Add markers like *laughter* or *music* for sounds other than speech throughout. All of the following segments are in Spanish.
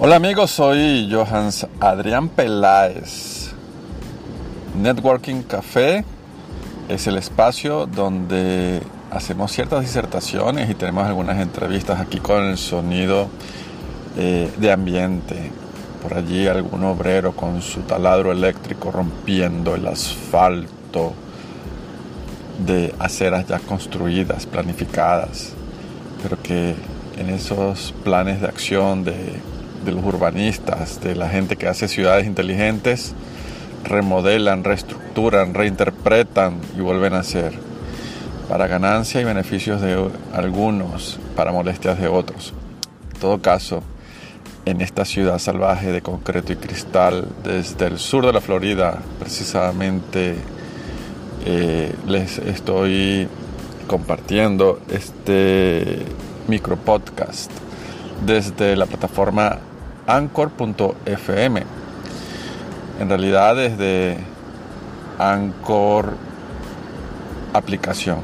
Hola amigos, soy Johans Adrián Peláez. Networking Café es el espacio donde hacemos ciertas disertaciones y tenemos algunas entrevistas aquí con el sonido eh, de ambiente. Por allí algún obrero con su taladro eléctrico rompiendo el asfalto de aceras ya construidas, planificadas, pero que en esos planes de acción de de los urbanistas, de la gente que hace ciudades inteligentes, remodelan, reestructuran, reinterpretan y vuelven a hacer, para ganancia y beneficios de algunos, para molestias de otros. En todo caso, en esta ciudad salvaje de concreto y cristal, desde el sur de la Florida, precisamente, eh, les estoy compartiendo este micro podcast desde la plataforma anchor.fm. En realidad desde Anchor aplicación.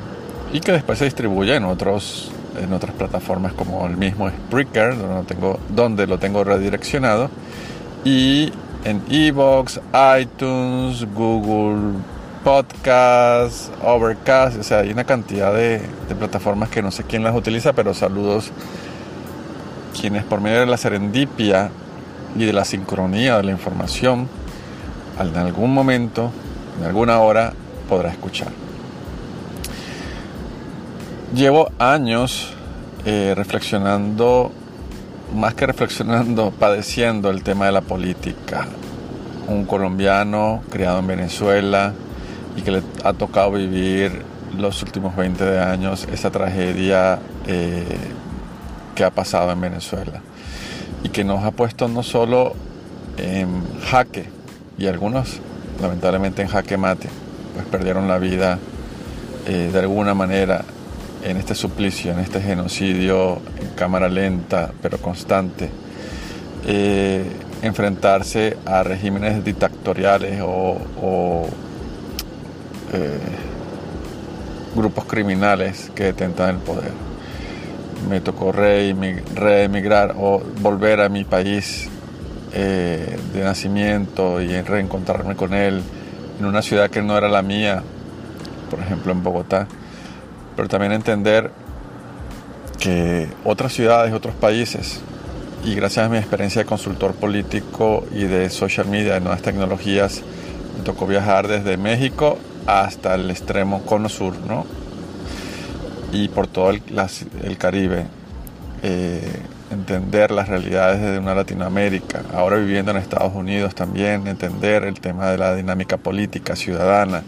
Y que después se distribuye en otros en otras plataformas como el mismo Spreaker donde lo tengo, donde lo tengo redireccionado. Y en Evox, iTunes, Google Podcast, Overcast, o sea, hay una cantidad de, de plataformas que no sé quién las utiliza, pero saludos quienes por medio de la serendipia y de la sincronía de la información, en algún momento, en alguna hora, podrá escuchar. Llevo años eh, reflexionando, más que reflexionando, *laughs* padeciendo el tema de la política. Un colombiano criado en Venezuela y que le ha tocado vivir los últimos 20 años esa tragedia eh, que ha pasado en Venezuela y que nos ha puesto no solo en jaque y algunos lamentablemente en jaque mate, pues perdieron la vida eh, de alguna manera en este suplicio, en este genocidio en cámara lenta pero constante, eh, enfrentarse a regímenes dictatoriales o, eh, grupos criminales que detentan el poder me tocó reemigrar o volver a mi país eh, de nacimiento y reencontrarme con él en una ciudad que no era la mía, por ejemplo en Bogotá, pero también entender que otras ciudades, otros países, y gracias a mi experiencia de consultor político y de social media, de nuevas tecnologías, me tocó viajar desde México hasta el extremo cono sur, ¿no? Y por todo el, Caribe, eh, entender las realidades de una Latinoamérica, ahora viviendo en Estados Unidos también, entender el tema de la dinámica política ciudadana,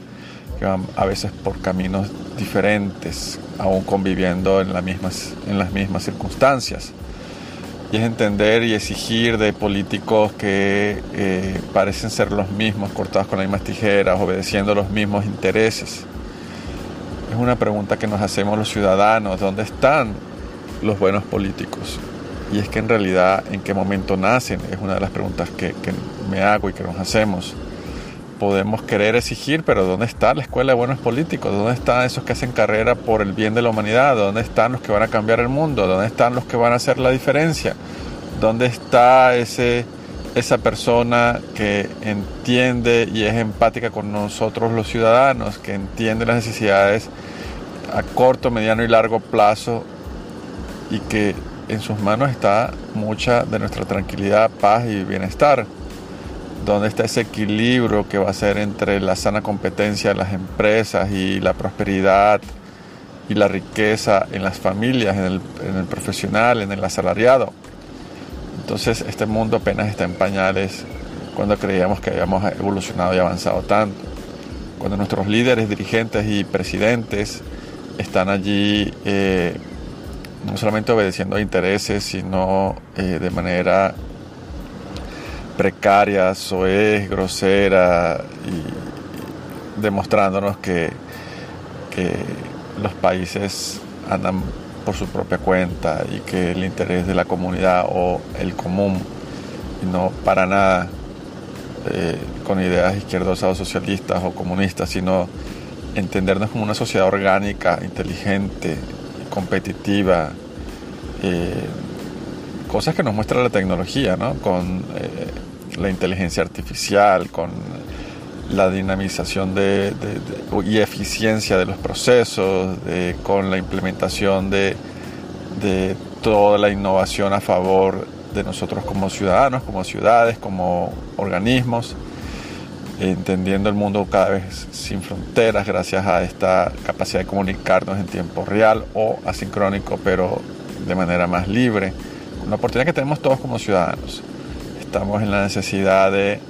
que van a veces por caminos diferentes, aún conviviendo en, mismas, en las mismas circunstancias. Y es entender y exigir de políticos que eh, parecen ser los mismos, cortados con las mismas tijeras, obedeciendo los mismos intereses es una pregunta que nos hacemos los ciudadanos, ¿dónde están los buenos políticos? Y es que en realidad, ¿en qué momento nacen? Es una de las preguntas que, me hago y que nos hacemos. Podemos querer exigir, pero ¿dónde está la escuela de buenos políticos? ¿Dónde están esos que hacen carrera por el bien de la humanidad? ¿Dónde están los que van a cambiar el mundo? ¿Dónde están los que van a hacer la diferencia? ¿Dónde está ese, esa persona que entiende y es empática con nosotros los ciudadanos, que entiende las necesidades a corto, mediano y largo plazo y que en sus manos está mucha de nuestra tranquilidad, paz y bienestar. Donde está ese equilibrio que va a ser entre la sana competencia de las empresas y la prosperidad y la riqueza en las familias, en el, en el profesional, en el asalariado. Entonces este mundo apenas está en pañales cuando creíamos que habíamos evolucionado y avanzado tanto. Cuando nuestros líderes, dirigentes y presidentes están allí eh, no solamente obedeciendo a intereses, sino eh, de manera precaria, es grosera y demostrándonos que, que los países andan por su propia cuenta y que el interés de la comunidad o el común y no para nada eh, con ideas izquierdosas o socialistas o comunistas, sino entendernos como una sociedad orgánica, inteligente, competitiva, eh, cosas que nos muestra la tecnología, ¿no? con eh, la inteligencia artificial, con la dinamización de, y eficiencia de los procesos, con la implementación de, de toda la innovación a favor de nosotros como ciudadanos, como ciudades, como organismos, entendiendo el mundo cada vez sin fronteras gracias a esta capacidad de comunicarnos en tiempo real o asincrónico, pero de manera más libre. Una oportunidad que tenemos todos como ciudadanos. Estamos en la necesidad de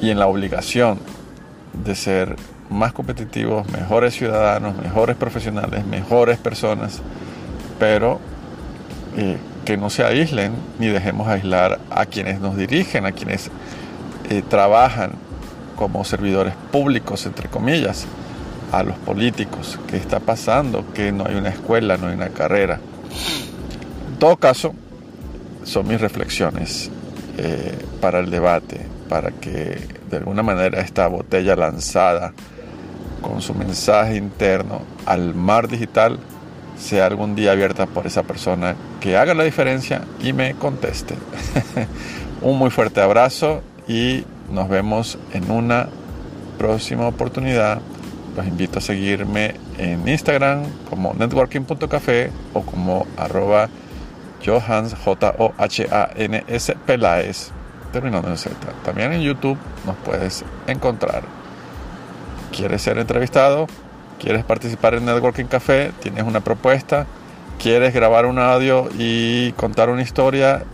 y en la obligación de ser más competitivos, mejores ciudadanos, mejores profesionales, mejores personas, pero eh, que no se aíslen ni dejemos aislar a quienes nos dirigen, a quienes eh, trabajan como servidores públicos, entre comillas, a los políticos. ¿Qué está pasando? Que no hay una escuela, no hay una carrera. En todo caso, son mis reflexiones eh, para el debate, para que de alguna manera esta botella lanzada con su mensaje interno al mar digital sea algún día abierta por esa persona que haga la diferencia y me conteste. *laughs* Un muy fuerte abrazo y nos vemos en una próxima oportunidad. Los invito a seguirme en Instagram como networking.café o como arroba Johans, J-O-H-A-N-S Peláez, terminando en Z. También en YouTube nos puedes encontrar. ¿Quieres ser entrevistado? ¿Quieres participar en Networking Café? ¿Tienes una propuesta? ¿Quieres grabar un audio y contar una historia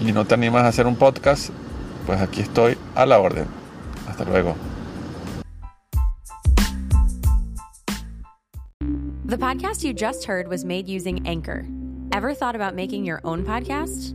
y no te animas a hacer un podcast? Pues aquí estoy a la orden. Hasta luego. The podcast you just heard was made using Anchor. Ever thought about making your own podcast?